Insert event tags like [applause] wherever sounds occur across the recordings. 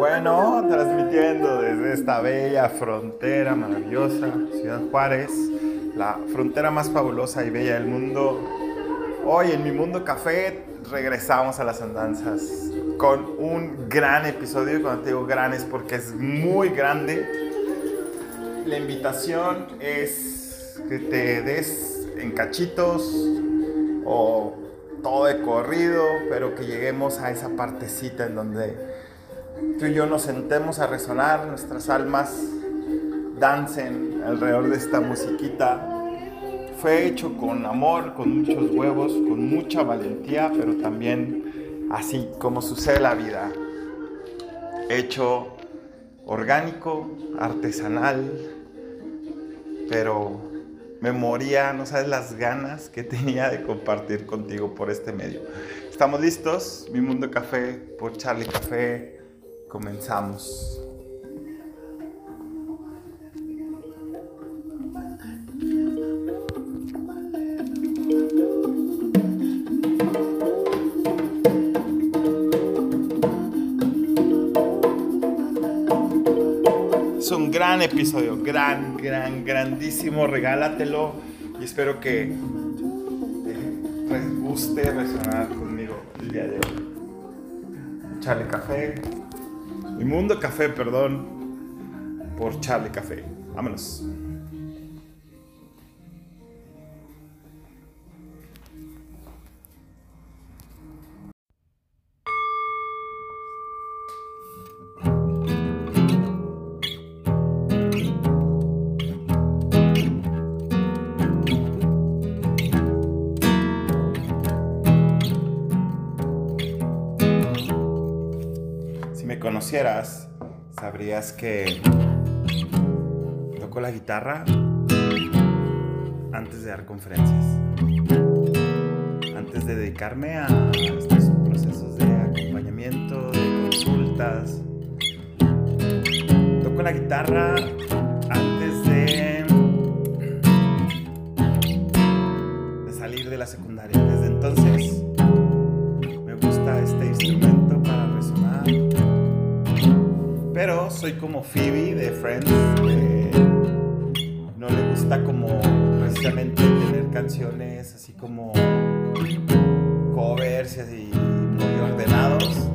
Bueno, transmitiendo desde esta bella frontera maravillosa, Ciudad Juárez, la frontera más fabulosa y bella del mundo. Hoy en mi mundo café regresamos a las andanzas con un gran episodio. Y cuando te digo gran es porque es muy grande. La invitación es que te des en cachitos o todo de corrido, pero que lleguemos a esa partecita en donde tú y yo nos sentemos a resonar, nuestras almas dancen alrededor de esta musiquita. Fue hecho con amor, con muchos huevos, con mucha valentía, pero también así como sucede la vida. Hecho orgánico, artesanal, pero me moría, no sabes las ganas que tenía de compartir contigo por este medio. ¿Estamos listos? Mi Mundo Café por Charlie Café. Comenzamos. Es un gran episodio, gran, gran, grandísimo. Regálatelo y espero que les guste resonar conmigo el día de hoy. Charlie Café, mi mundo café, perdón, por Charlie Café. Vámonos. Conocieras, sabrías que toco la guitarra antes de dar conferencias. Antes de dedicarme a estos procesos de acompañamiento, de consultas. Toco la guitarra Pero soy como Phoebe de Friends, no le gusta como precisamente tener canciones así como covers y así muy ordenados.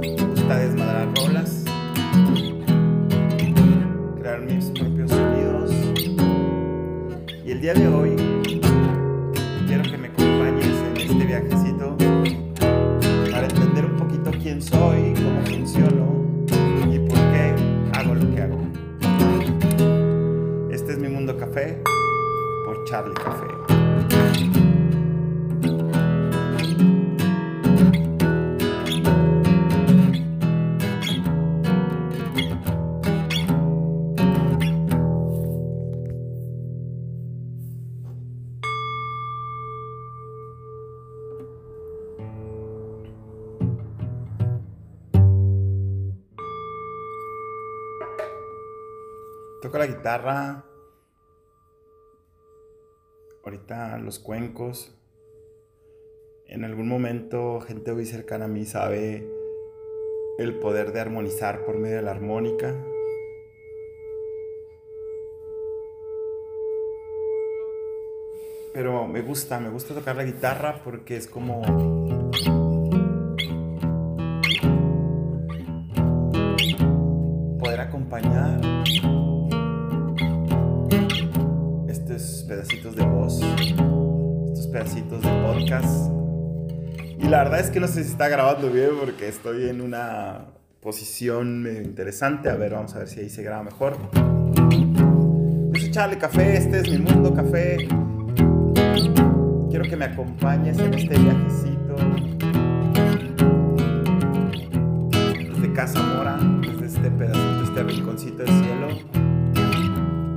Me gusta desmadrar rolas, crear mis propios sonidos. Y el día de hoy Toco la guitarra. Ahorita los cuencos. En algún momento gente muy cercana a mí sabe el poder de armonizar por medio de la armónica. Pero me gusta, me gusta tocar la guitarra porque es como es que no sé si está grabando bien porque estoy en una posición interesante. A ver, vamos a ver si ahí se graba mejor. Yo soy Charlie Café, este es mi mundo café. Quiero que me acompañes en este viajecito. Desde Casa Mora, desde este pedacito, este rinconcito del cielo.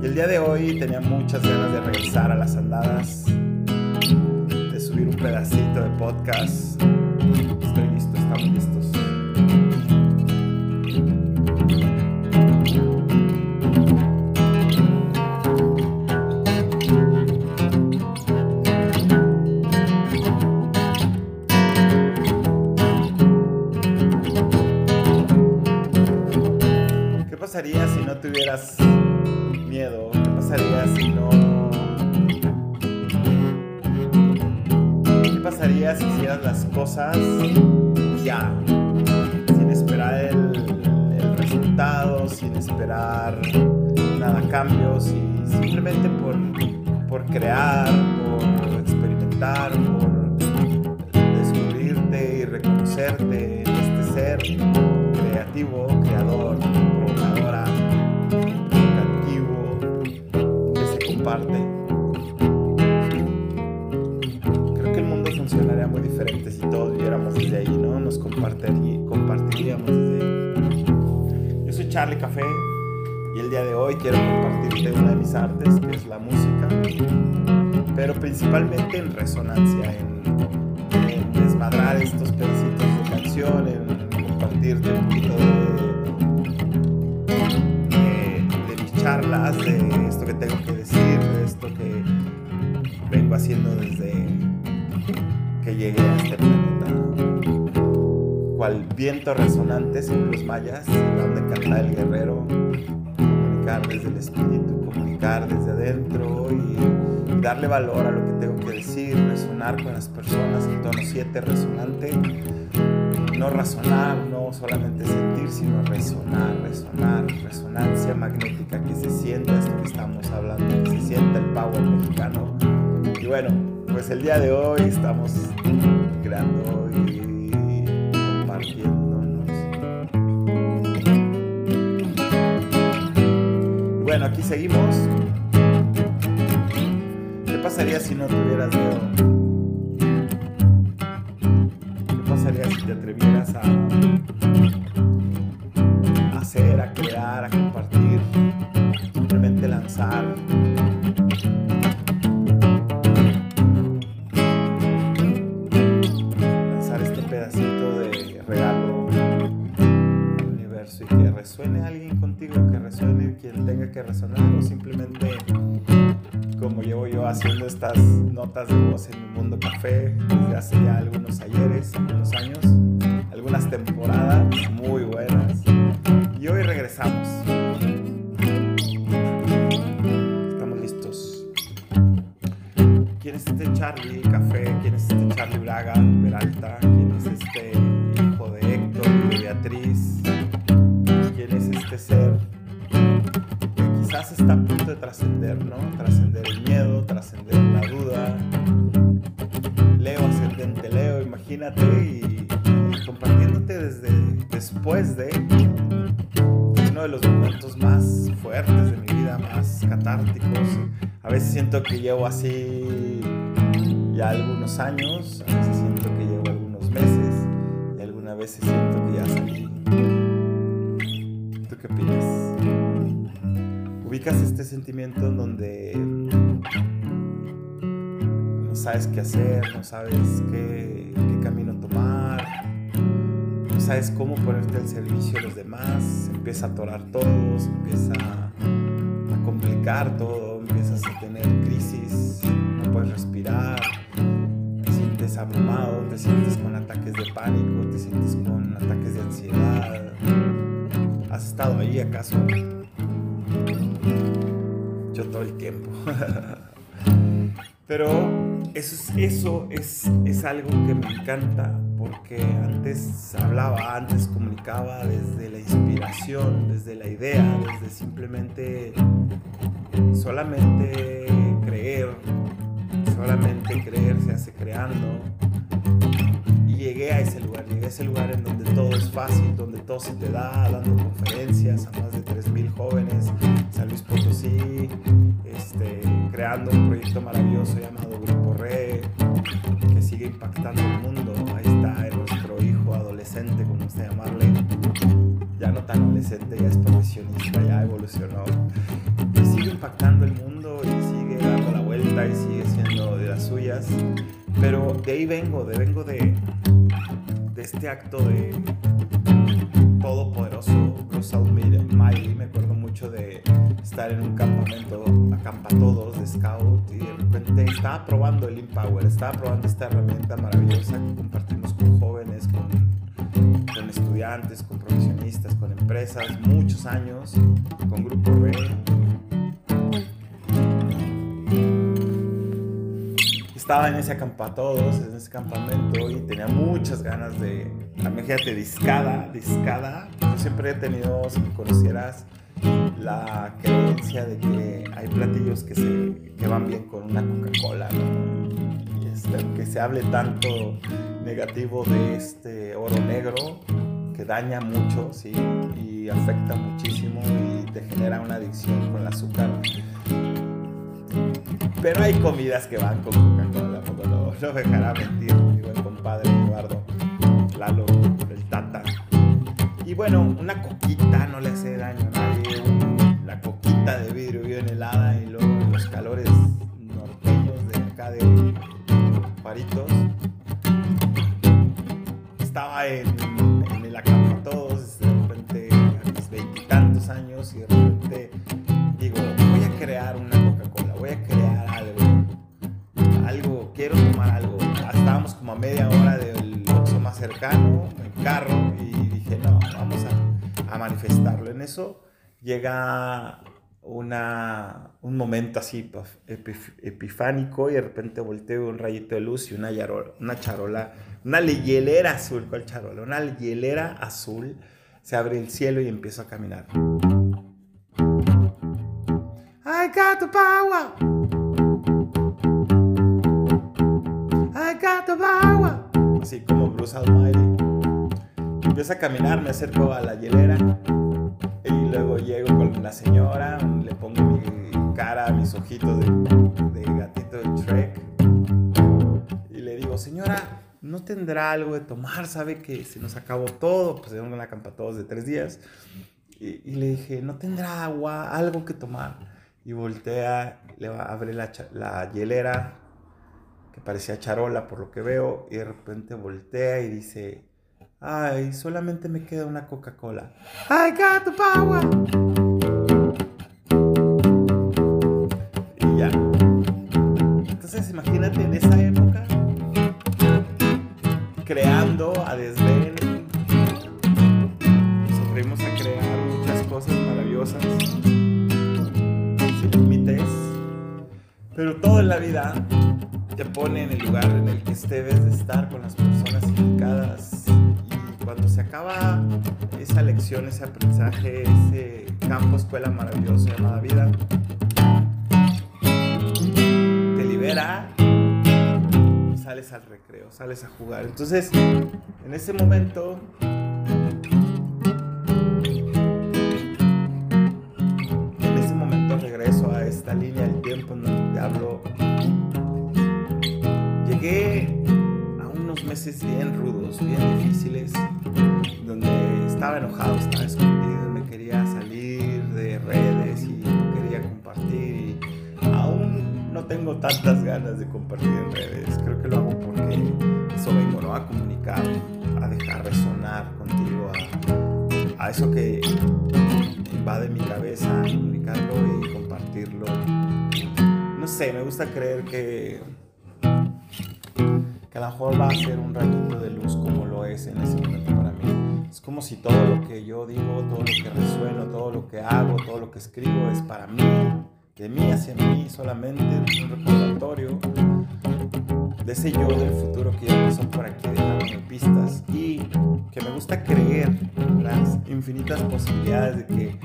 Y el día de hoy tenía muchas ganas de regresar a las andadas, de subir un pedacito de podcast. Pasaría si no tuvieras miedo? ¿Qué pasaría si no... ¿Qué pasaría si hicieras las cosas ya? Sin esperar el, resultado, sin esperar nada a cambio, simplemente por, por crear, por experimentar, por descubrirte y reconocerte este ser Café. Y el día de hoy quiero compartirte una de mis artes, que es la música, pero principalmente en resonancia, en, desmadrar estos pedacitos de canción, en compartirte un poquito de, mis charlas, de esto que tengo que Cual viento resonante según los mayas, donde canta el guerrero desde el espíritu, comunicar desde adentro y, darle valor a lo que tengo que decir, resonar con las personas, el tono 7 resonante, no razonar, no solamente sentir, sino resonar, resonar, resonancia magnética, que se sienta esto que estamos hablando, que se sienta el power mexicano. Y bueno, pues el día de hoy estamos creando y aquí seguimos. ¿Qué pasaría si no tuvieras miedo? Años, a veces siento que llevo algunos meses y algunas veces siento que ya salí. ¿Tú qué opinas? ubicas este sentimiento en donde no sabes qué hacer, no sabes qué, camino tomar, no sabes cómo ponerte al servicio de los demás, empieza a atorar todo, empieza a complicar todo, empiezas a tener crisis, no puedes respirar, sientes abrumado, te sientes con ataques de pánico, te sientes con ataques de ansiedad. ¿Has estado ahí acaso? Yo todo el tiempo. [laughs] Pero eso, es, eso es, es, algo que me encanta porque antes hablaba, antes comunicaba desde la inspiración, desde la idea, desde simplemente solamente creer, solamente creer se hace creando. Llegué a ese lugar, llegué a ese lugar en donde todo es fácil, donde todo se te da, dando conferencias a más de 3.000 jóvenes, San Luis Potosí, este, creando un proyecto maravilloso llamado Grupo Re, que sigue impactando el mundo. Ahí está nuestro hijo adolescente, como usted llamarle, ya no tan adolescente, ya es profesionista, ya evolucionó, y sigue impactando el mundo y sigue dando la vuelta y sigue las suyas. Pero de ahí vengo, de vengo de, de este acto de todopoderoso Bruce Miley. Me acuerdo mucho de estar en un campamento, acampa todos de scout y de repente estaba probando el Empower, estaba probando esta herramienta maravillosa que compartimos con jóvenes, con, con estudiantes, con profesionistas, con empresas, muchos años, con Grupo B. Estaba en ese acampatodos, en ese campamento y tenía muchas ganas de, imagínate, discada, discada. Yo siempre he tenido, si me conocieras, la creencia de que hay platillos que, se, que van bien con una Coca-Cola, este, que se hable tanto negativo de este oro negro que daña mucho. Y afecta muchísimo y te genera una adicción con el azúcar. Pero hay comidas que van con Coca-Cola, no, no dejará mentir mi buen compadre Eduardo Lalo, el Tata. Y bueno, una coquita no le hace daño a nadie. La coquita de vidrio bien helada y luego los calores norteños de acá de Paritos estaba en, en el acampa todos, de repente a mis veintitantos años y de repente quiero tomar algo. Estábamos como a media hora del Oxxo más cercano, en carro, y dije, no, vamos a, a manifestarlo. En eso llega una, un momento así epifánico y de repente volteo un rayito de luz y una, una charola, una hielera azul, ¿cuál charola? Una hielera azul, se abre el cielo y empiezo a caminar. I got the power. The power. Así como Bruce Almighty. Empiezo a caminar, me acerco a la hielera luego llego con la señora, le pongo mi cara, mis ojitos de, gatito de Shrek. Y le digo, señora, ¿no tendrá algo de tomar? ¿Sabe que se nos acabó todo? Pues tenemos una campa todos de tres días. Y, le dije, ¿no tendrá agua, algo que tomar? Y voltea, le va a abrir la, la hielera, parecía charola por lo que veo, y de repente voltea y dice, Ay, solamente me queda una Coca-Cola. I got the power. Y ya. Entonces imagínate en esa época creando a desdén. Nos a crear muchas cosas maravillosas. Sin límites. Pero todo en la vida te pone en el lugar en el que debes de estar con las personas indicadas cuando se acaba esa lección, ese aprendizaje, ese campo, escuela maravillosa llamada vida, te libera y sales al recreo, sales a jugar. Entonces, en ese momento, meses bien rudos, bien difíciles, donde estaba enojado, estaba escondido, me quería salir de redes y no quería compartir. Y aún no tengo tantas ganas de compartir en redes. Creo que lo hago porque eso vengo ¿no? a comunicar, a dejar resonar contigo, a, a eso que invade mi cabeza, comunicarlo y compartirlo. No sé, me gusta creer que que a lo mejor va a ser un rayito de luz como lo es en ese momento para mí. Es como si todo lo que yo digo, todo lo que resueno, todo lo que hago, todo lo que escribo es para mí, de mí hacia mí solamente, es un recordatorio de ese yo del futuro que ya pasó por aquí dejándome pistas y que me gusta creer las infinitas posibilidades de que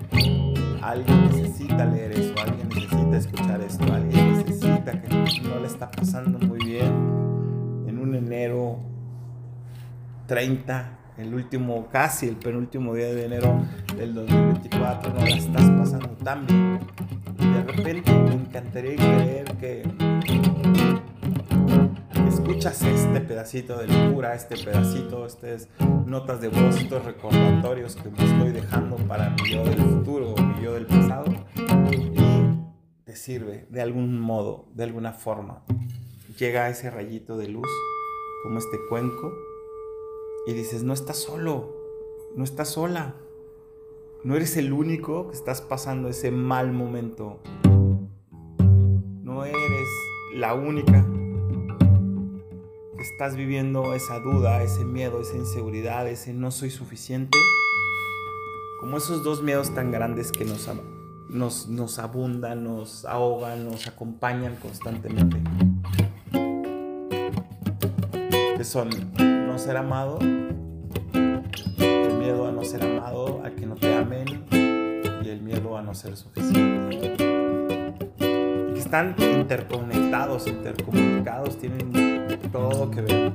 alguien necesita leer eso, alguien necesita escuchar esto, alguien necesita que no le está pasando muy bien un enero 30, el último, casi el penúltimo día de enero del 2024, no la estás pasando tan bien. Y de repente me encantaría creer que escuchas este pedacito de locura, este pedacito, estas notas de voz, estos recordatorios que me estoy dejando para mi yo del futuro o mi yo del pasado y te sirve de algún modo, de alguna forma. Llega ese rayito de luz como este cuenco, y dices, no estás solo, no estás sola, no eres el único que estás pasando ese mal momento, no eres la única que estás viviendo esa duda, ese miedo, esa inseguridad, ese no soy suficiente, como esos dos miedos tan grandes que nos, nos, abundan, nos ahogan, nos acompañan constantemente que son no ser amado, el miedo a no ser amado, a que no te amen y el miedo a no ser suficiente. Y que están interconectados, intercomunicados, tienen todo que ver.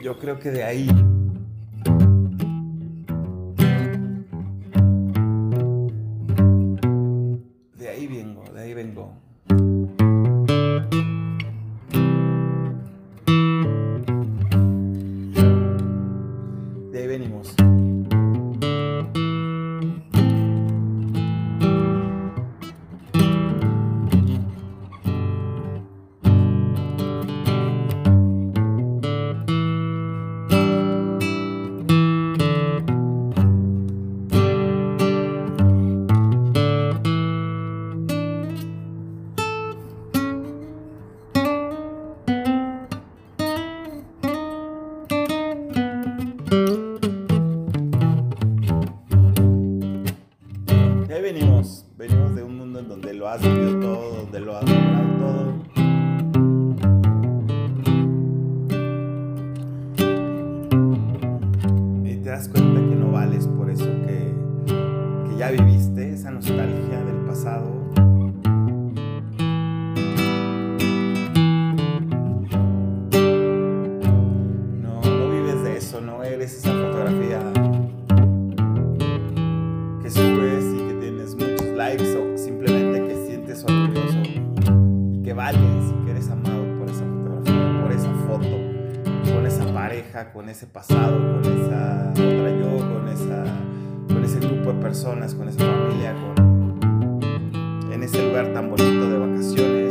Yo creo que de ahí que eres amado por esa fotografía, por esa foto, con esa pareja, con ese pasado, con esa otra yo, con, esa, con ese grupo de personas, con esa familia, con, en ese lugar tan bonito de vacaciones.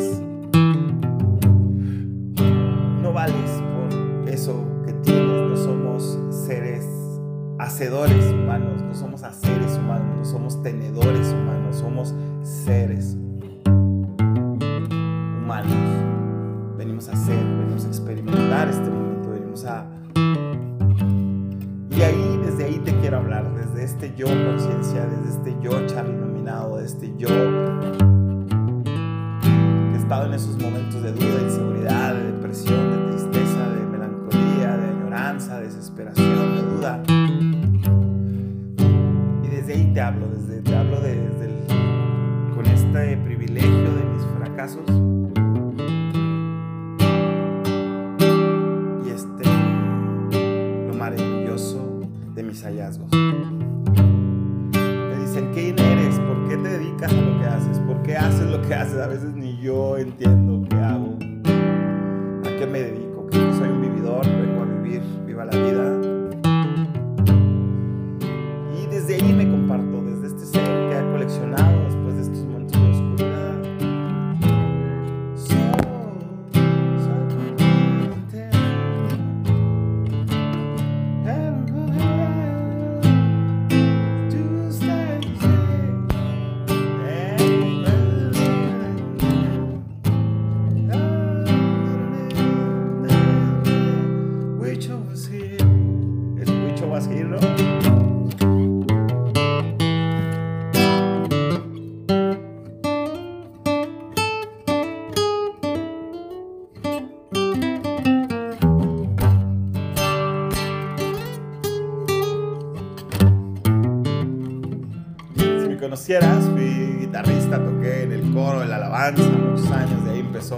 conocieras, fui guitarrista, toqué en el coro, en la alabanza, muchos años, de ahí empezó.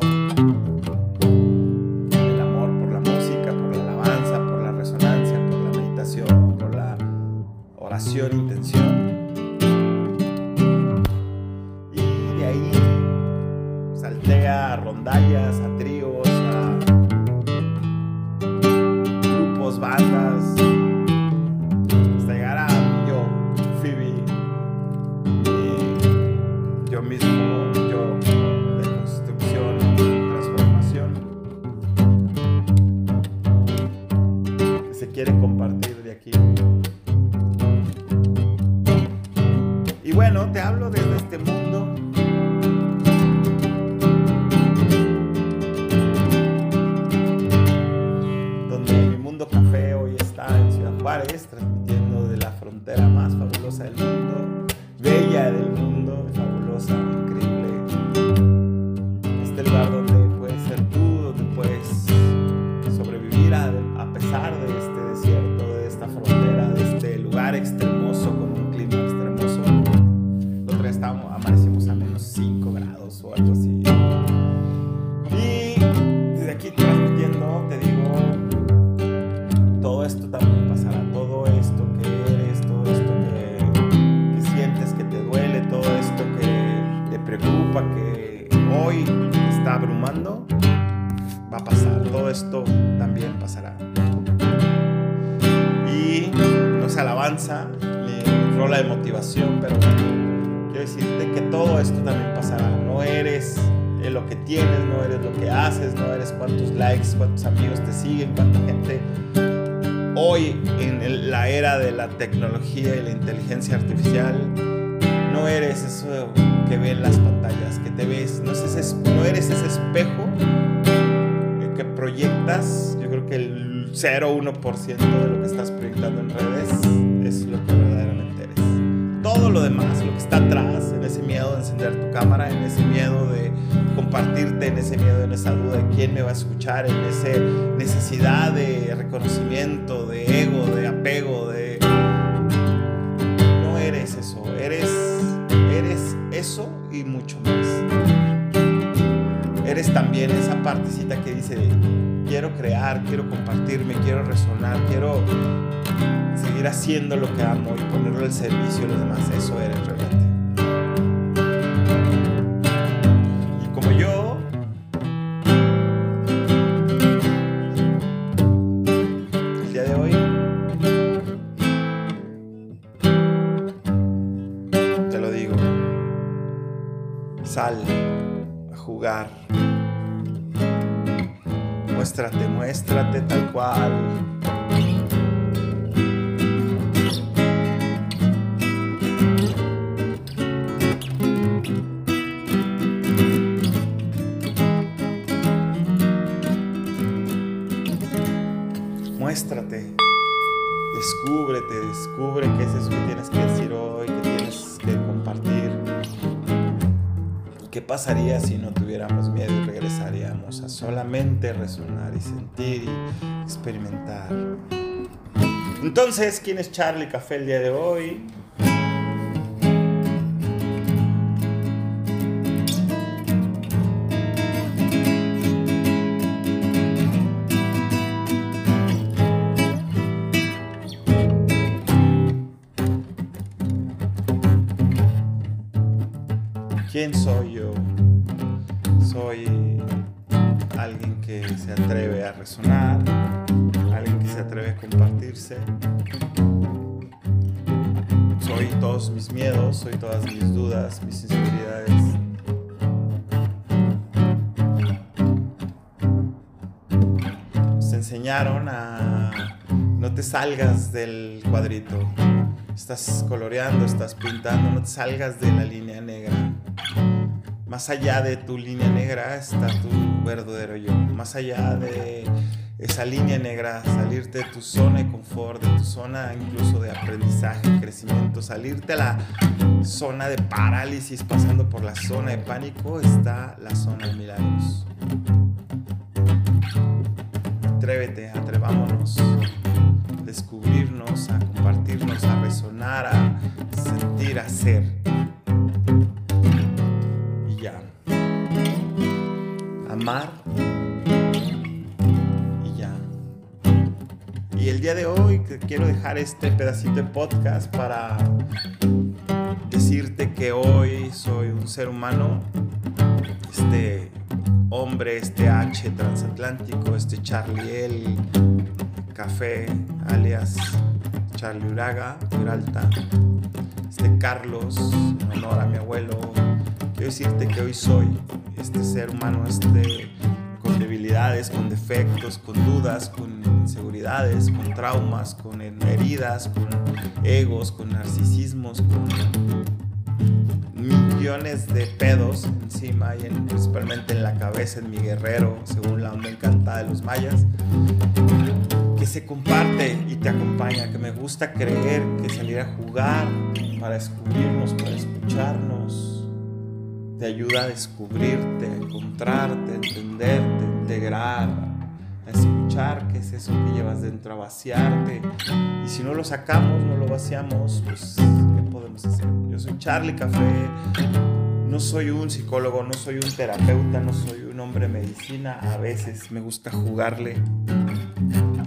Siguen, cuánta gente. Hoy, en la era de la tecnología y la inteligencia artificial, no eres eso que ven las pantallas, que te ves, no, es ese, no eres ese espejo que proyectas. Yo creo que el 0 1% de lo que estás proyectando en redes es lo que verdaderamente eres. Todo lo demás, lo que está atrás, en ese miedo de encender tu cámara, en ese miedo de compartirte, en ese miedo, en esa duda de quién me va a escuchar, en esa necesidad de reconocimiento, de ego, de apego, de... No eres eso, eres, eres eso y mucho más. Eres también esa partecita que dice, quiero crear, quiero compartirme, quiero resonar, quiero seguir haciendo lo que amo y ponerlo al servicio de los demás. Eso eres a jugar. Muéstrate, muéstrate tal cual. Muéstrate, descúbrete, descubre pasaría si no tuviéramos miedo y regresaríamos a solamente resonar y sentir y experimentar? Entonces, ¿quién es Charlie Café el día de hoy? Salgas del cuadrito. Estás coloreando, estás pintando, no te salgas de la línea negra. Más allá de tu línea negra está tu verdadero yo. Más allá de esa línea negra, salirte de tu zona de confort, de tu zona incluso de aprendizaje, crecimiento, salirte a la zona de parálisis, pasando por la zona de pánico, está la zona de milagros. Atrévete, atrevámonos ser. Y ya. Amar. Y ya. Y el día de hoy quiero dejar este pedacito de podcast para decirte que hoy soy un ser humano, este hombre, este H transatlántico, este Charlie L Café, alias Charlie Uraga, Uralta, este Carlos, en honor a mi abuelo. Quiero decirte que hoy soy este ser humano, este con debilidades, con defectos, con dudas, con inseguridades, con traumas, con heridas, con egos, con narcisismos, con millones de pedos encima y en, principalmente en la cabeza, en mi guerrero, según la onda encantada de los mayas, que se comparte y te acompaña, que me gusta creer que salir a jugar para descubrirnos, para escucharnos, te ayuda a descubrirte, a encontrarte, a entenderte, a integrar, a escuchar qué es eso que llevas dentro, a vaciarte. Y si no lo sacamos, no lo vaciamos, pues ¿qué podemos hacer? Yo soy Charlie Café, no soy un psicólogo, no soy un terapeuta, no soy un hombre de medicina, a veces me gusta jugarle.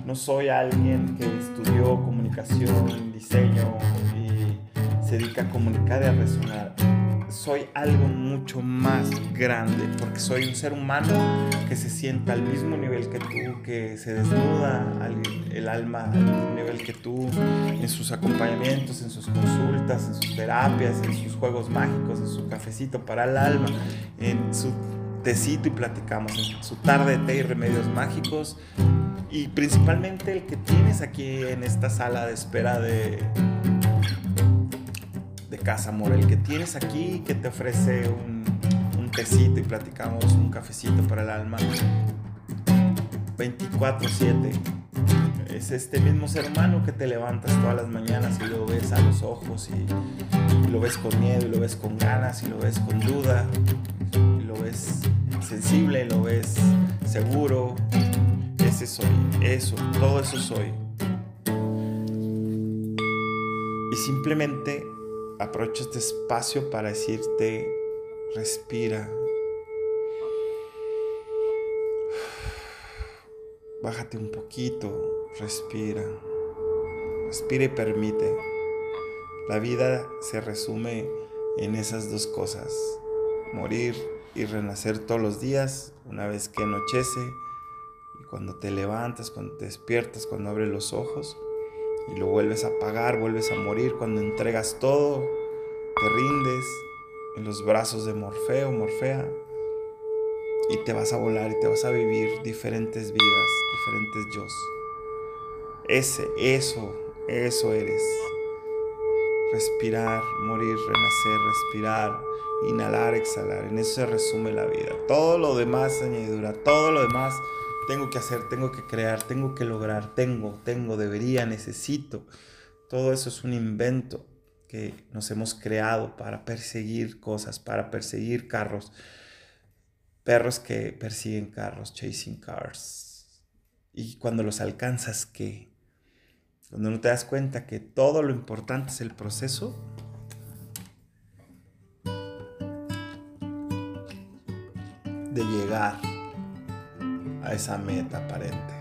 No soy alguien que estudió comunicación, diseño y se dedica a comunicar y a resonar soy algo mucho más grande, porque soy un ser humano que se sienta al mismo nivel que tú, que se desnuda el alma al mismo nivel que tú, en sus acompañamientos, en sus consultas, en sus terapias, en sus juegos mágicos, en su cafecito para el alma, en su tecito y platicamos, en su tarde de té y remedios mágicos. Y principalmente el que tienes aquí en esta sala de espera de, casa, amor, el que tienes aquí, que te ofrece un, un tecito y platicamos un cafecito para el alma. 24/7. Es este mismo ser humano que te levantas todas las mañanas y lo ves a los ojos y, lo ves con miedo y lo ves con ganas y lo ves con duda y lo ves sensible, lo ves seguro. Ese soy, eso, todo eso soy. Y simplemente aprovecho este espacio para decirte, respira. Bájate un poquito, respira. Respira y permite. La vida se resume en esas dos cosas. Morir y renacer todos los días una vez que anochece y cuando te levantas, cuando te despiertas, cuando abres los ojos y lo vuelves a pagar, vuelves a morir cuando entregas todo, te rindes en los brazos de Morfeo, Morfea, y te vas a volar y te vas a vivir diferentes vidas, diferentes yo. Ese, eso, eso eres. Respirar, morir, renacer, respirar, inhalar, exhalar. En eso se resume la vida. Todo lo demás añadidura, todo lo demás tengo que hacer, tengo que crear, tengo que lograr, tengo, tengo, debería, necesito. Todo eso es un invento que nos hemos creado para perseguir cosas, para perseguir carros. Perros que persiguen carros, chasing cars. Y cuando los alcanzas, ¿qué? Cuando no te das cuenta que todo lo importante es el proceso, de llegar a esa meta aparente.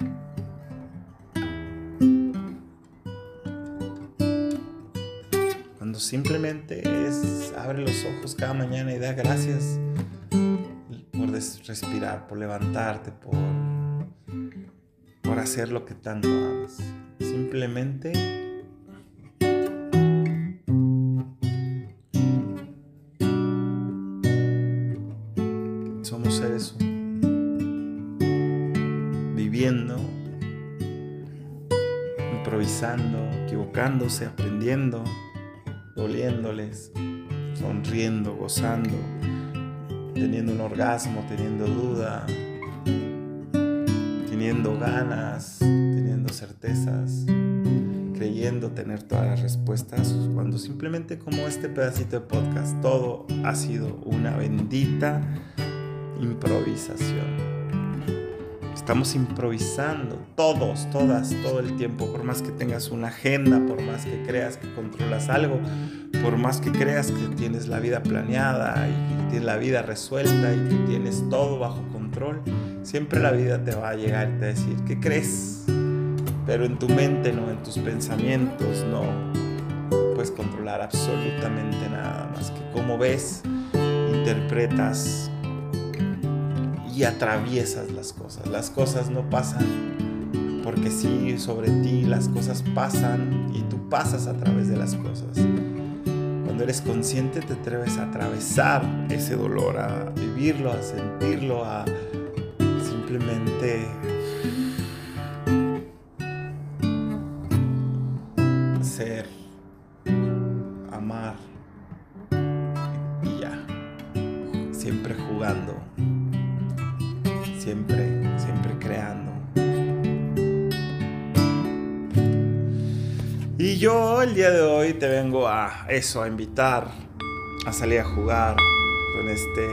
Cuando simplemente es abre los ojos cada mañana y da gracias por respirar, por levantarte, por, por hacer lo que tanto amas. Simplemente aprendiendo, doliéndoles, sonriendo, gozando, teniendo un orgasmo, teniendo duda, teniendo ganas, teniendo certezas, creyendo tener todas las respuestas, cuando simplemente como este pedacito de podcast, todo ha sido una bendita improvisación. Estamos improvisando, todos, todas, todo el tiempo, por más que tengas una agenda, por más que creas que controlas algo, por más que creas que tienes la vida planeada y que tienes la vida resuelta y que tienes todo bajo control, siempre la vida te va a llegar y te va a decir, ¿qué crees? Pero en tu mente, no, en tus pensamientos, no puedes controlar absolutamente nada más que cómo ves, interpretas, y atraviesas las cosas. Las cosas no pasan porque sí sobre ti, las cosas pasan y tú pasas a través de las cosas. Cuando eres consciente te atreves a atravesar ese dolor, a vivirlo, a sentirlo, a simplemente eso, a invitar a salir a jugar con este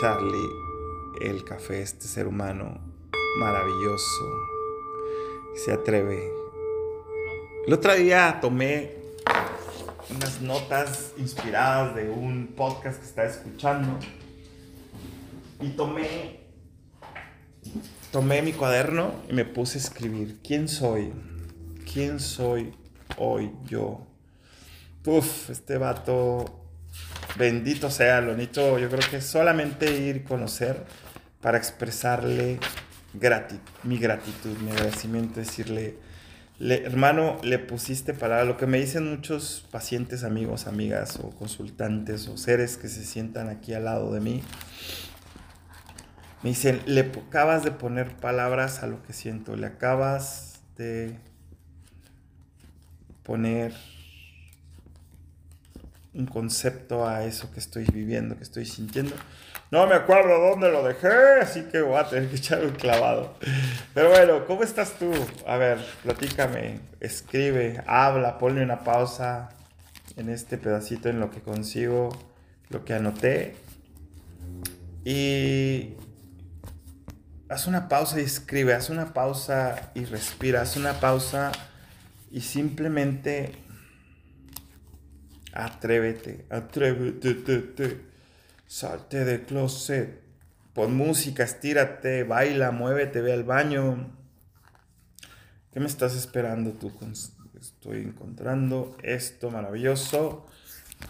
Charlie, el café, este ser humano maravilloso, se atreve. El otro día tomé unas notas inspiradas de un podcast que estaba escuchando y tomé tomé mi cuaderno y me puse a escribir quién soy, quién soy hoy yo. Uf, este vato, bendito sea, lo bonito, yo creo que solamente ir conocer para expresarle mi gratitud, mi agradecimiento, decirle, hermano, le pusiste para lo que me dicen muchos pacientes, amigos, amigas o consultantes o seres que se sientan aquí al lado de mí. Me dicen, le acabas de poner palabras a lo que siento, le acabas de poner un concepto a eso que estoy viviendo, que estoy sintiendo. No me acuerdo dónde lo dejé, así que voy a tener que echar un clavado. Pero bueno, ¿cómo estás tú? A ver, platícame, escribe, habla, ponle una pausa en este pedacito en lo que consigo, lo que anoté. Y haz una pausa y escribe, haz una pausa y respira, haz una pausa y simplemente atrévete, atrévete, te, salte de closet, pon música, estírate, baila, muévete, ve al baño. ¿Qué me estás esperando tú? Estoy encontrando esto maravilloso.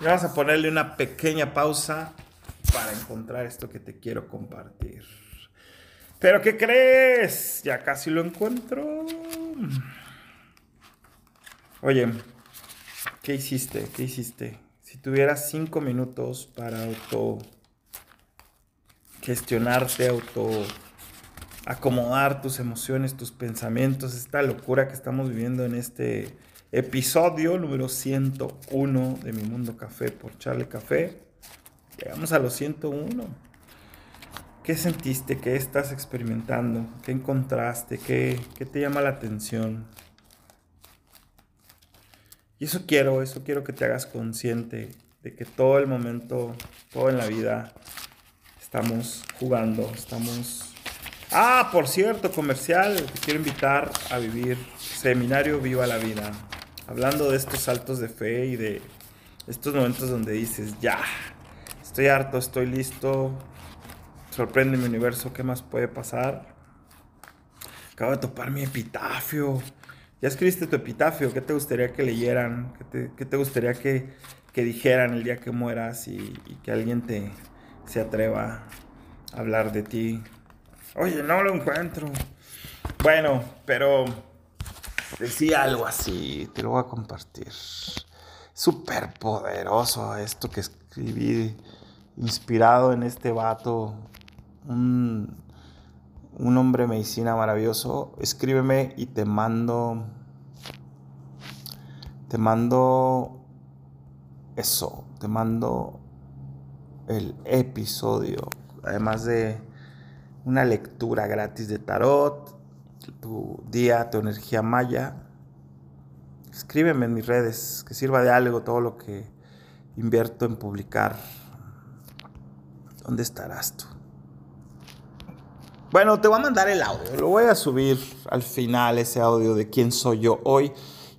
Y vamos a ponerle una pequeña pausa para encontrar esto que te quiero compartir. Pero ¿qué crees? Ya casi lo encuentro. Oye, ¿qué hiciste? ¿Qué hiciste? Si tuvieras cinco minutos para auto gestionarte, auto acomodar tus emociones, tus pensamientos, esta locura que estamos viviendo en este episodio número 101 de Mi Mundo Café por Charlie Café. Llegamos a los 101. ¿Qué sentiste? ¿Qué estás experimentando? ¿Qué encontraste? ¿Qué, qué te llama la atención? Y eso quiero, eso quiero que te hagas consciente de que todo el momento, todo en la vida, estamos jugando, estamos... Ah, por cierto, comercial, te quiero invitar a vivir Seminario Viva la Vida. Hablando de estos saltos de fe y de estos momentos donde dices, ya, estoy harto, estoy listo, sorprende mi universo, ¿qué más puede pasar? Acabo de topar mi epitafio. Ya escribiste tu epitafio, ¿qué te gustaría que leyeran? ¿Qué te, gustaría que, dijeran el día que mueras y, que alguien te se atreva a hablar de ti? Oye, no lo encuentro. Bueno, pero decía algo así, te lo voy a compartir. Súper poderoso esto que escribí, inspirado en este vato, un un hombre medicina maravilloso, escríbeme y te mando, te mando eso, te mando el episodio, además de una lectura gratis de tarot, tu día, tu energía maya. Escríbeme en mis redes, que sirva de algo todo lo que invierto en publicar. ¿Dónde estarás tú? Bueno, te voy a mandar el audio. Lo voy a subir al final, ese audio de quién soy yo hoy.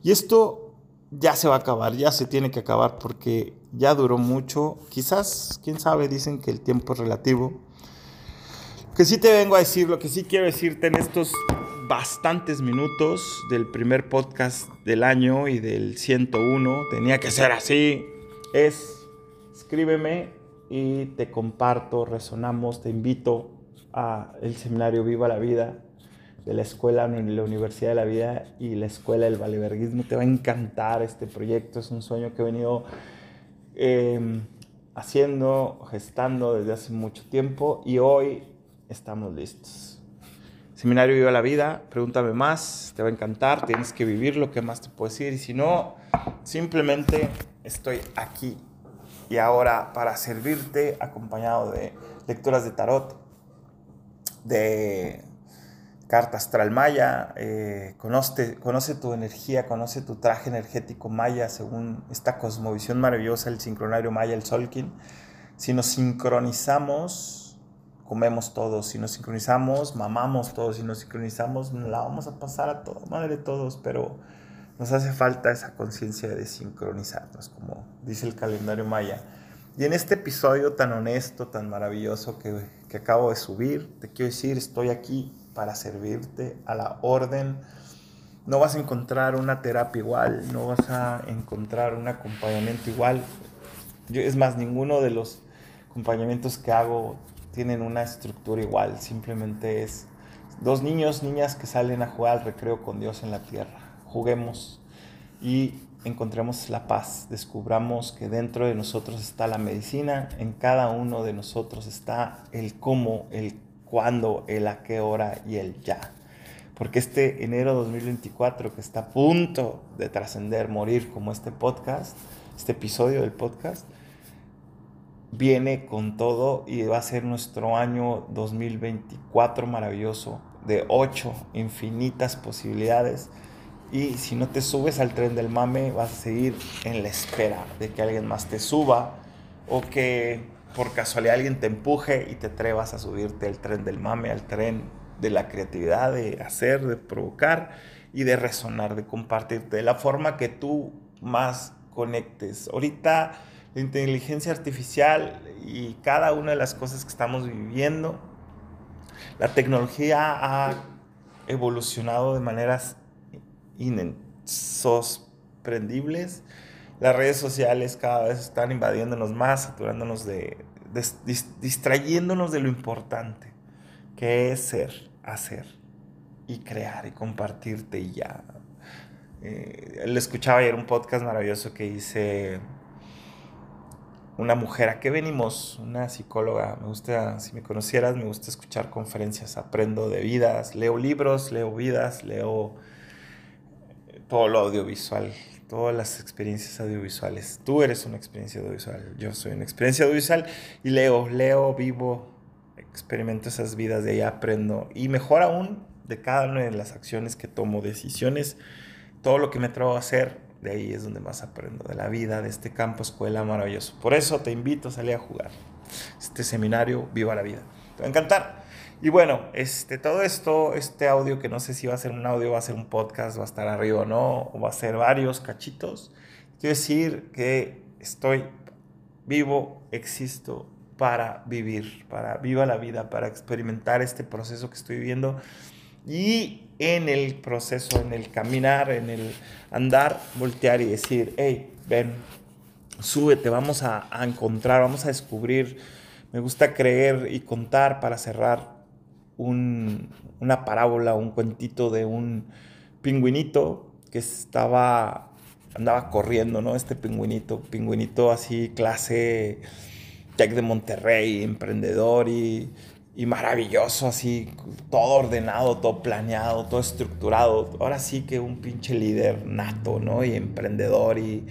Y esto ya se va a acabar, ya se tiene que acabar porque ya duró mucho. Quizás, quién sabe, dicen que el tiempo es relativo. Que sí te vengo a decir, lo que sí quiero decirte en estos bastantes minutos del primer podcast del año y del 101, tenía que ser así, es escríbeme y te comparto, resonamos, te invito a el seminario Viva la Vida de la Escuela la Universidad de la Vida y la Escuela del Valeverguismo. Te va a encantar este proyecto, es un sueño que he venido em, haciendo, gestando desde hace mucho tiempo y hoy estamos listos. Seminario Viva la Vida, pregúntame más, te va a encantar, tienes que vivir lo que más te puedo decir y si no, simplemente estoy aquí y ahora para servirte acompañado de lecturas de tarot, de carta astral maya, eh, conoce, conoce tu energía, conoce tu traje energético maya según esta cosmovisión maravillosa, el sincronario maya, el Solkin. Si nos sincronizamos, comemos todos. Si nos sincronizamos, mamamos todos. Si nos sincronizamos, la vamos a pasar a toda madre todos, pero nos hace falta esa conciencia de sincronizarnos, como dice el calendario maya. Y en este episodio tan honesto, tan maravilloso que, que acabo de subir, te quiero decir, estoy aquí para servirte a la orden. No vas a encontrar una terapia igual, no vas a encontrar un acompañamiento igual. Es más, ninguno de los acompañamientos que hago tienen una estructura igual. Simplemente es dos niños, niñas que salen a jugar al recreo con Dios en la tierra. Juguemos y encontremos la paz, descubramos que dentro de nosotros está la medicina, en cada uno de nosotros está el cómo, el cuándo, el a qué hora y el ya. Porque este enero 2024 que está a punto de trascender, morir como este podcast, este episodio del podcast, viene con todo y va a ser nuestro año 2024 maravilloso, de ocho infinitas posibilidades y si no te subes al tren del mame, vas a seguir en la espera de que alguien más te suba o que por casualidad alguien te empuje y te atrevas a subirte al tren del mame, al tren de la creatividad, de hacer, de provocar y de resonar, de compartirte de la forma que tú más conectes. Ahorita la inteligencia artificial y cada una de las cosas que estamos viviendo, la tecnología ha evolucionado de maneras insosprendibles. Las redes sociales cada vez están invadiéndonos más, saturándonos de, distrayéndonos de lo importante, que es ser, hacer y crear y compartirte y ya. Eh, le escuchaba ayer un podcast maravilloso que dice una mujer, ¿a qué venimos? Una psicóloga, me gusta, si me conocieras, me gusta escuchar conferencias, aprendo de vidas, leo libros, leo vidas, leo todo lo audiovisual, todas las experiencias audiovisuales. Tú eres una experiencia audiovisual, yo soy una experiencia audiovisual y leo, leo, vivo, experimento esas vidas, de ahí aprendo y mejor aún de cada una de las acciones que tomo, decisiones, todo lo que me atrevo a hacer, de ahí es donde más aprendo, de la vida, de este campo escuela maravilloso. Por eso te invito a salir a jugar. Este seminario, viva la vida. Te va a encantar. Y bueno, este, todo esto, este audio, que no sé si va a ser un audio, va a ser un podcast, va a estar arriba o no, o va a ser varios cachitos. Quiero decir que estoy vivo, existo para vivir, para viva la vida, para experimentar este proceso que estoy viviendo. Y en el proceso, en el caminar, en el andar, voltear y decir, hey, ven, súbete, vamos a, a encontrar, vamos a descubrir. Me gusta creer y contar para cerrar una parábola, un cuentito de un pingüinito que estaba, andaba corriendo, ¿no? Este pingüinito, pingüinito así, clase Tech de Monterrey, emprendedor y maravilloso, así, todo ordenado, todo planeado, todo estructurado. Ahora sí que un pinche líder nato, ¿no? Y emprendedor y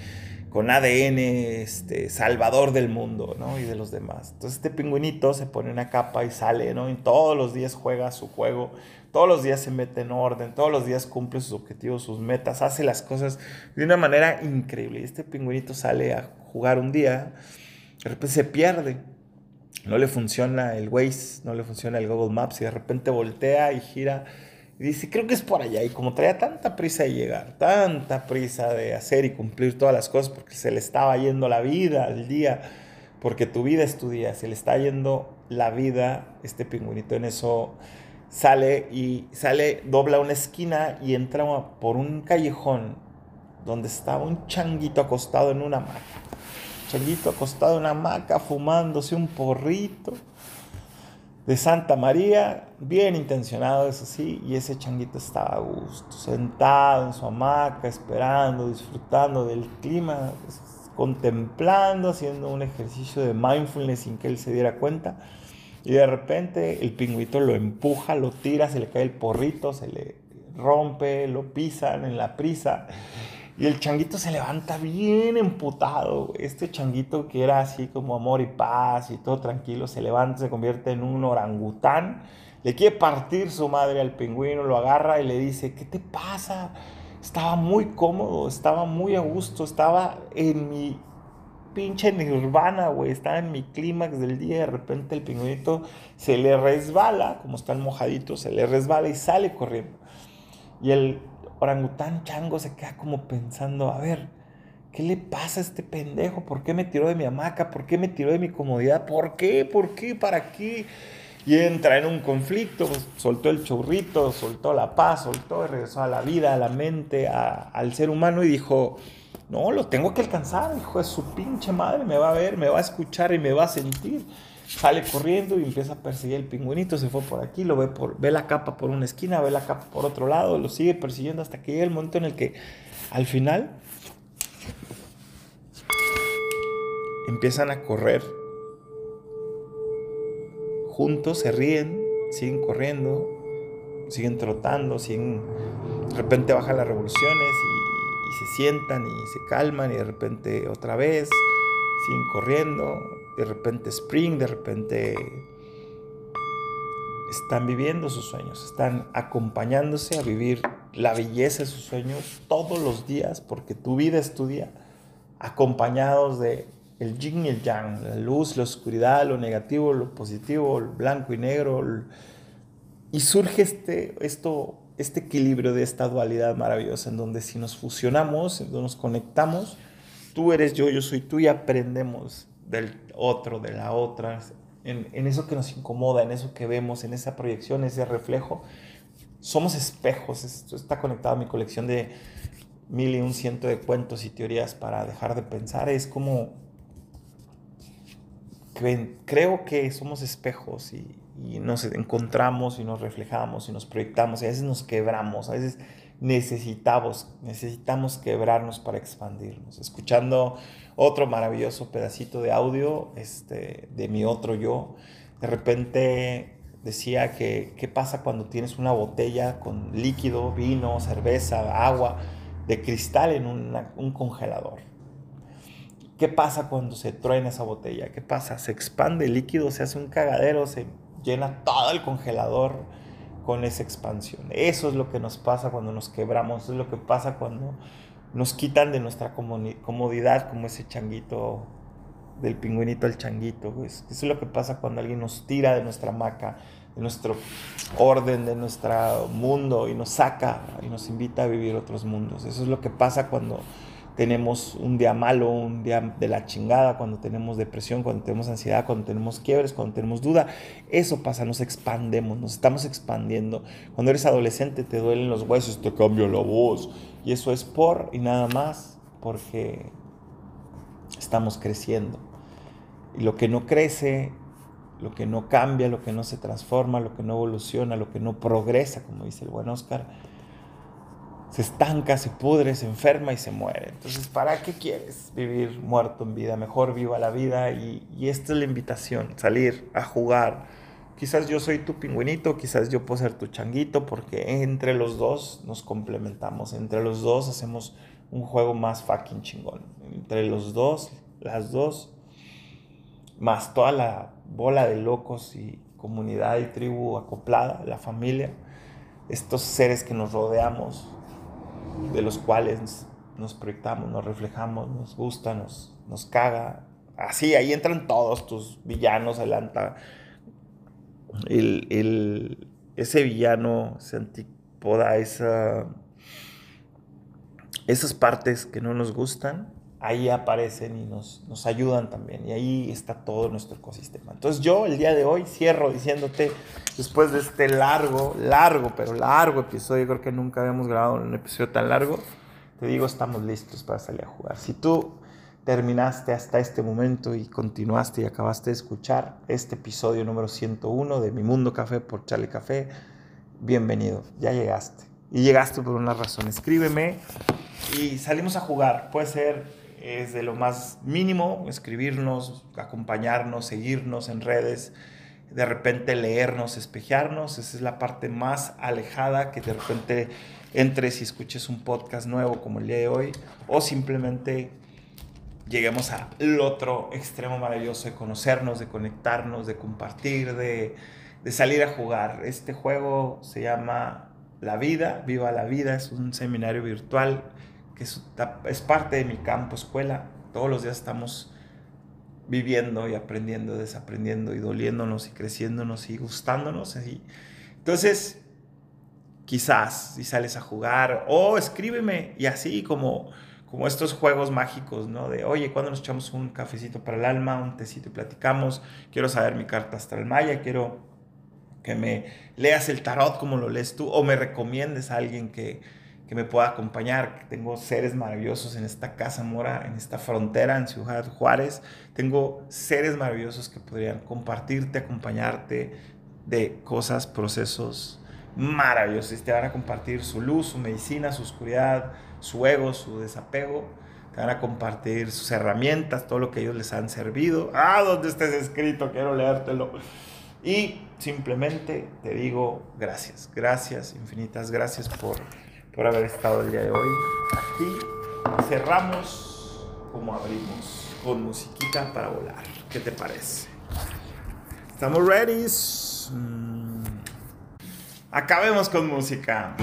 con ADN este, salvador del mundo, ¿no? Y de los demás. Entonces este pingüinito se pone una capa y sale, ¿no? Y todos los días juega su juego, todos los días se mete en orden, todos los días cumple sus objetivos, sus metas, hace las cosas de una manera increíble. Y este pingüinito sale a jugar un día, de repente se pierde. No le funciona el Waze, no le funciona el Google Maps y de repente voltea y gira y dice, creo que es por allá. Y como traía tanta prisa de llegar, tanta prisa de hacer y cumplir todas las cosas, porque se le estaba yendo la vida al día, porque tu vida es tu día, se le está yendo la vida, este pingüinito en eso sale y sale, dobla una esquina y entra por un callejón donde estaba un changuito acostado en una hamaca. Changuito acostado en una hamaca, fumándose un porrito de Santa María, bien intencionado, eso sí, y ese changuito estaba a gusto, sentado en su hamaca, esperando, disfrutando del clima, contemplando, haciendo un ejercicio de mindfulness sin que él se diera cuenta. Y de repente el pingüito lo empuja, lo tira, se le cae el porrito, se le rompe, lo pisan en la prisa. Y el changuito se levanta bien emputado. Este changuito que era así como amor y paz y todo tranquilo, se levanta, se convierte en un orangután, le quiere partir su madre al pingüino, lo agarra y le dice, ¿qué te pasa? Estaba muy cómodo, estaba muy a gusto, estaba en mi pinche nirvana, güey, estaba en mi clímax del día de repente el pingüinito se le resbala, como están mojaditos, se le resbala y sale corriendo. Y el orangután chango se queda como pensando, a ver, ¿qué le pasa a este pendejo? ¿Por qué me tiró de mi hamaca? ¿Por qué me tiró de mi comodidad? ¿Por qué? ¿Por qué? ¿Para qué? Y entra en un conflicto, pues, soltó el churrito, soltó la paz, soltó, regresó a la vida, a la mente, al ser humano y dijo, no, lo tengo que alcanzar, hijo de su pinche madre, me va a ver, me va a escuchar y me va a sentir. Sale corriendo y empieza a perseguir el pingüinito, se fue por aquí, lo ve, por, ve la capa por una esquina, ve la capa por otro lado, lo sigue persiguiendo hasta que llega el momento en el que al final empiezan a correr juntos, se ríen, siguen corriendo, siguen trotando, siguen, de repente bajan las revoluciones y y se sientan y se calman y de repente otra vez siguen corriendo, de repente spring, de repente están viviendo sus sueños, están acompañándose a vivir la belleza de sus sueños todos los días, porque tu vida es tu día, acompañados de el yin y el yang, la luz, la oscuridad, lo negativo, lo positivo, el blanco y negro, y surge este, esto este equilibrio de esta dualidad maravillosa en donde si nos fusionamos, en donde nos conectamos, tú eres yo, yo soy tú y aprendemos del otro, de la otra, en, en eso que nos incomoda, en eso que vemos, en esa proyección, ese reflejo. Somos espejos, esto está conectado a mi colección de mil y un ciento de cuentos y teorías para dejar de pensar. Es como, creo que somos espejos y, y nos encontramos y nos reflejamos y nos proyectamos y a veces nos quebramos, a veces necesitamos, necesitamos quebrarnos para expandirnos. Escuchando otro maravilloso pedacito de audio este, de mi otro yo, de repente decía que qué pasa cuando tienes una botella con líquido, vino, cerveza, agua de cristal en un congelador. ¿Qué pasa cuando se truena esa botella? ¿Qué pasa? Se expande el líquido, se hace un cagadero, se llena todo el congelador con esa expansión. Eso es lo que nos pasa cuando nos quebramos, eso es lo que pasa cuando nos quitan de nuestra comodidad como ese changuito del pingüinito al changuito. Eso es lo que pasa cuando alguien nos tira de nuestra hamaca, de nuestro orden, de nuestro mundo y nos saca y nos invita a vivir otros mundos. Eso es lo que pasa cuando tenemos un día malo, un día de la chingada, cuando tenemos depresión, cuando tenemos ansiedad, cuando tenemos quiebres, cuando tenemos duda. Eso pasa, nos expandemos, nos estamos expandiendo. Cuando eres adolescente te duelen los huesos, te cambia la voz. Y eso es por y nada más porque estamos creciendo. Y lo que no crece, lo que no cambia, lo que no se transforma, lo que no evoluciona, lo que no progresa, como dice el buen Oscar, se estanca, se pudre, se enferma y se muere. Entonces, ¿para qué quieres vivir muerto en vida? Mejor viva la vida y, esta es la invitación, salir a jugar. Quizás yo soy tu pingüinito, quizás yo puedo ser tu changuito, porque entre los dos nos complementamos, entre los dos hacemos un juego más fucking chingón. Entre los dos, las dos, más toda la bola de locos y comunidad y tribu acoplada, la familia, estos seres que nos rodeamos, de los cuales nos proyectamos, nos reflejamos, nos gusta, nos, nos caga. Así, ahí entran todos tus villanos, el, el, ese villano se antipoda, esa, esas partes que no nos gustan, ahí aparecen y nos, nos ayudan también. Y ahí está todo nuestro ecosistema. Entonces yo el día de hoy cierro diciéndote, después de este largo, largo, pero largo episodio, creo que nunca habíamos grabado un episodio tan largo, te digo, estamos listos para salir a jugar. Si tú terminaste hasta este momento y continuaste y acabaste de escuchar este episodio número 101 de Mi Mundo Café por Charlie Café, bienvenido, ya llegaste. Y llegaste por una razón. Escríbeme y salimos a jugar. Puede ser es de lo más mínimo, escribirnos, acompañarnos, seguirnos en redes, de repente leernos, espejearnos, esa es la parte más alejada que de repente entres y escuches un podcast nuevo como el día de hoy, o simplemente lleguemos al otro extremo maravilloso de conocernos, de conectarnos, de compartir, de de salir a jugar. Este juego se llama La Vida, Viva la Vida, es un seminario virtual es, parte de mi campo escuela. Todos los días estamos viviendo y aprendiendo, desaprendiendo y doliéndonos y creciéndonos y gustándonos. Entonces, quizás si sales a jugar o escríbeme y así como como estos juegos mágicos, ¿no? De, oye, cuando nos echamos un cafecito para el alma, un tecito y platicamos? Quiero saber mi carta astral maya, quiero que me leas el tarot como lo lees tú o me recomiendes a alguien que, que me pueda acompañar. Tengo seres maravillosos en esta casa mora, en esta frontera, en Ciudad Juárez. Tengo seres maravillosos que podrían compartirte, acompañarte de cosas, procesos maravillosos. Te van a compartir su luz, su medicina, su oscuridad, su ego, su desapego. Te van a compartir sus herramientas, todo lo que ellos les han servido. Ah, donde estés escrito, quiero leértelo. Y simplemente te digo gracias, gracias, infinitas gracias por, por haber estado el día de hoy aquí. Cerramos como abrimos, con musiquita para volar. ¿Qué te parece? ¿Estamos ready? Mm. Acabemos con música.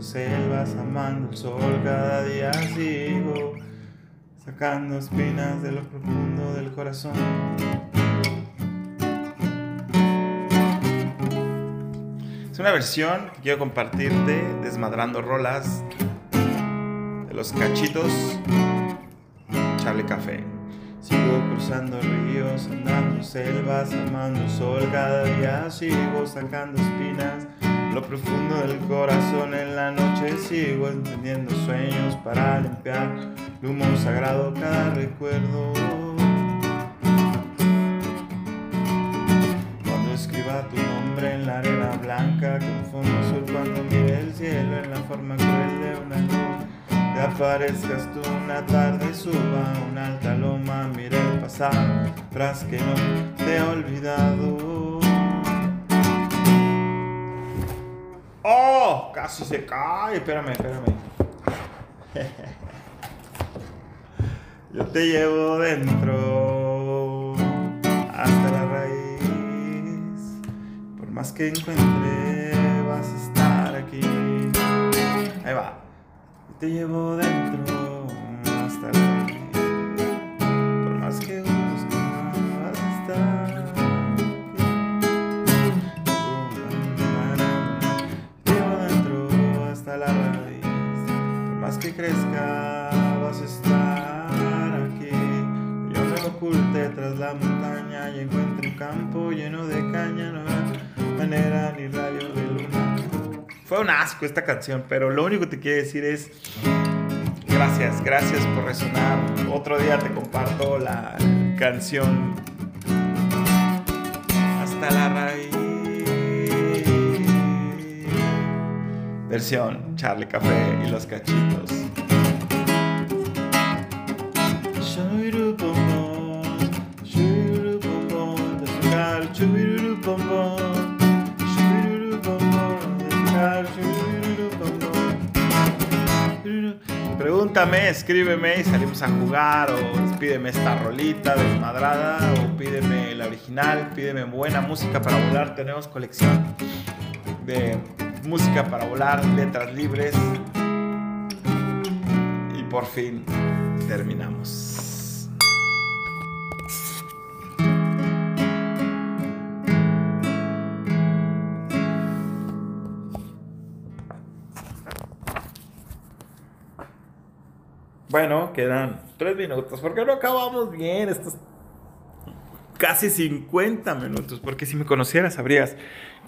selvas, amando el sol, cada día sigo sacando espinas de lo profundo del corazón. Es una versión que quiero compartirte, desmadrando rolas de los cachitos Charlie Café. Sigo cruzando ríos, andando selvas, amando sol, cada día sigo sacando espinas lo profundo del corazón en la noche sigo encendiendo sueños para limpiar el humo sagrado cada recuerdo. Cuando escriba tu nombre en la arena blanca con fondo azul cuando mire el cielo en la forma cruel de una luz. Te aparezcas tú una tarde, suba una alta loma, mire el pasado, tras que no te he olvidado. Casi se cae. Espérame, espérame. Yo te llevo dentro hasta la raíz. Por más que encuentre, vas a estar aquí. Ahí va. Yo te llevo dentro que crezca vas a estar aquí. Yo me oculte tras la montaña y encuentre un campo lleno de caña, no hay manera ni rayo de luna. Fue un asco esta canción, pero lo único que te quiero decir es gracias, gracias por resonar. Otro día te comparto la canción hasta la raíz. Versión Charlie Café y los cachitos. Pregúntame, escríbeme y salimos a jugar o pídeme esta rolita desmadrada o pídeme la original, pídeme buena música para volar. Tenemos colección de música para volar, letras libres. Y por fin terminamos. Bueno, quedan tres minutos, porque no acabamos bien estos casi 50 minutos, porque si me conocieras sabrías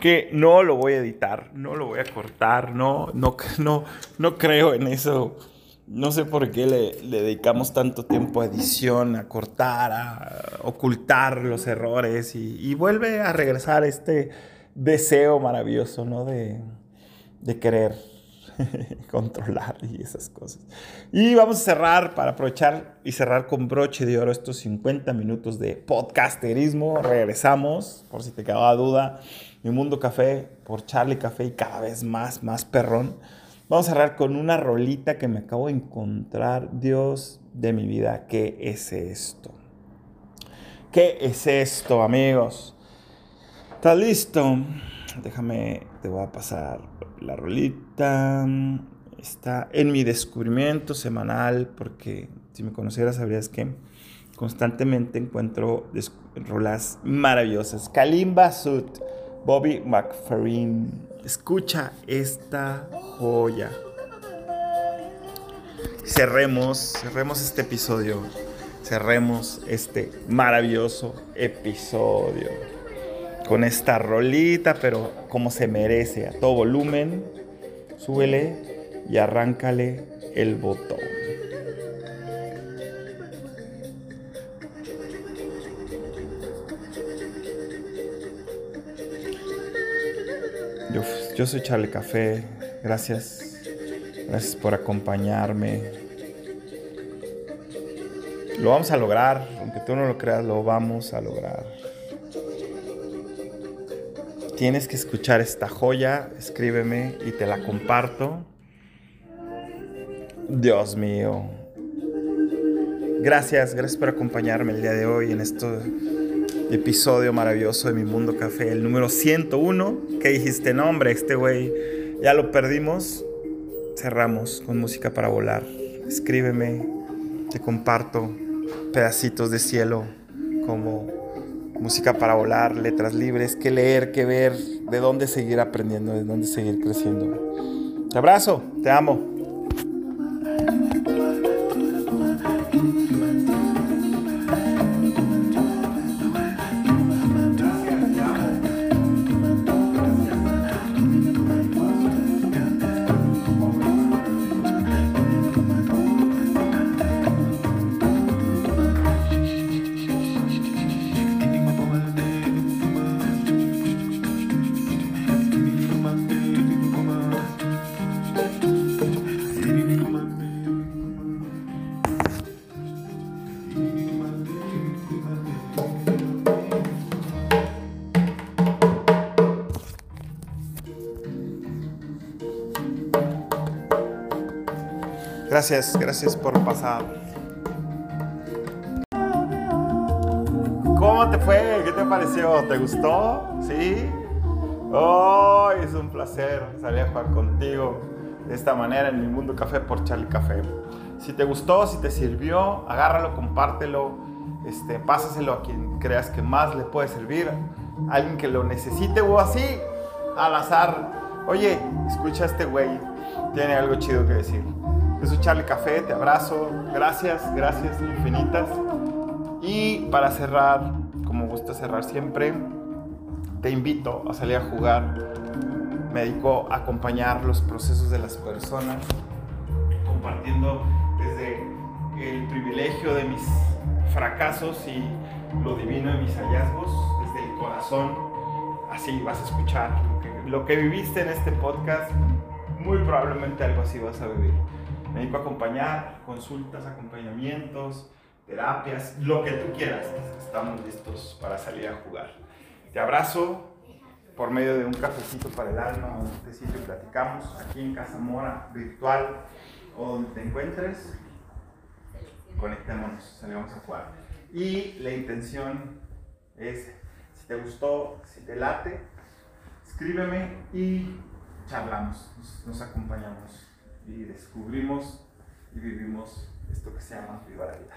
que no lo voy a editar, no lo voy a cortar, no, no, no, no creo en eso. No sé por qué le, dedicamos tanto tiempo a edición, a cortar, a ocultar los errores y, vuelve a regresar este deseo maravilloso, ¿no? De, de querer [laughs] controlar y esas cosas. Y vamos a cerrar para aprovechar y cerrar con broche de oro estos 50 minutos de podcasterismo. Regresamos, por si te quedaba duda. Mi Mundo Café por Charlie Café y cada vez más, más perrón. Vamos a cerrar con una rolita que me acabo de encontrar. Dios de mi vida, ¿qué es esto? ¿Qué es esto, amigos? ¿Estás listo? Déjame, te voy a pasar la rolita. Está en mi descubrimiento semanal, porque si me conocieras sabrías que constantemente encuentro rolas maravillosas. Kalimba Sud, Bobby McFerrin. Escucha esta joya. Cerremos, cerremos este episodio. Cerremos este maravilloso episodio con esta rolita, pero como se merece, a todo volumen. Súbele y arráncale el botón. Yo, soy Charlie Café. Gracias. Gracias por acompañarme. Lo vamos a lograr. Aunque tú no lo creas, lo vamos a lograr. Tienes que escuchar esta joya. Escríbeme y te la comparto. Dios mío. Gracias, gracias por acompañarme el día de hoy en esto episodio maravilloso de Mi Mundo Café, el número 101, que dijiste, nombre, este güey ya lo perdimos. Cerramos con música para volar. Escríbeme, te comparto pedacitos de cielo como música para volar, letras libres, que leer, que ver, de dónde seguir aprendiendo, de dónde seguir creciendo. Te abrazo, te amo. Gracias, gracias por pasar. ¿Cómo te fue? ¿Qué te pareció? ¿Te gustó? ¿Sí? Oh, es un placer salir a jugar contigo de esta manera en mi mundo café por Charlie Café. Si te gustó, si te sirvió, agárralo, compártelo, este, pásaselo a quien creas que más le puede servir, alguien que lo necesite o así, al azar. Oye, escucha a este güey, tiene algo chido que decir. Soy Charlie Café, te abrazo. Gracias, gracias infinitas. Y para cerrar, como gusta cerrar siempre, te invito a salir a jugar. Me dedico a acompañar los procesos de las personas, compartiendo desde el privilegio de mis fracasos y lo divino de mis hallazgos, desde el corazón. Así vas a escuchar lo que viviste en este podcast, muy probablemente algo así vas a vivir. Me dedico a acompañar, consultas, acompañamientos, terapias, lo que tú quieras. Estamos listos para salir a jugar. Te abrazo por medio de un cafecito para el alma, un tecito y platicamos aquí en Casa Mora, virtual o donde te encuentres. Conectémonos, salimos a jugar. Y la intención es, si te gustó, si te late, escríbeme y charlamos, nos acompañamos y descubrimos y vivimos esto que se llama Viva la Vida.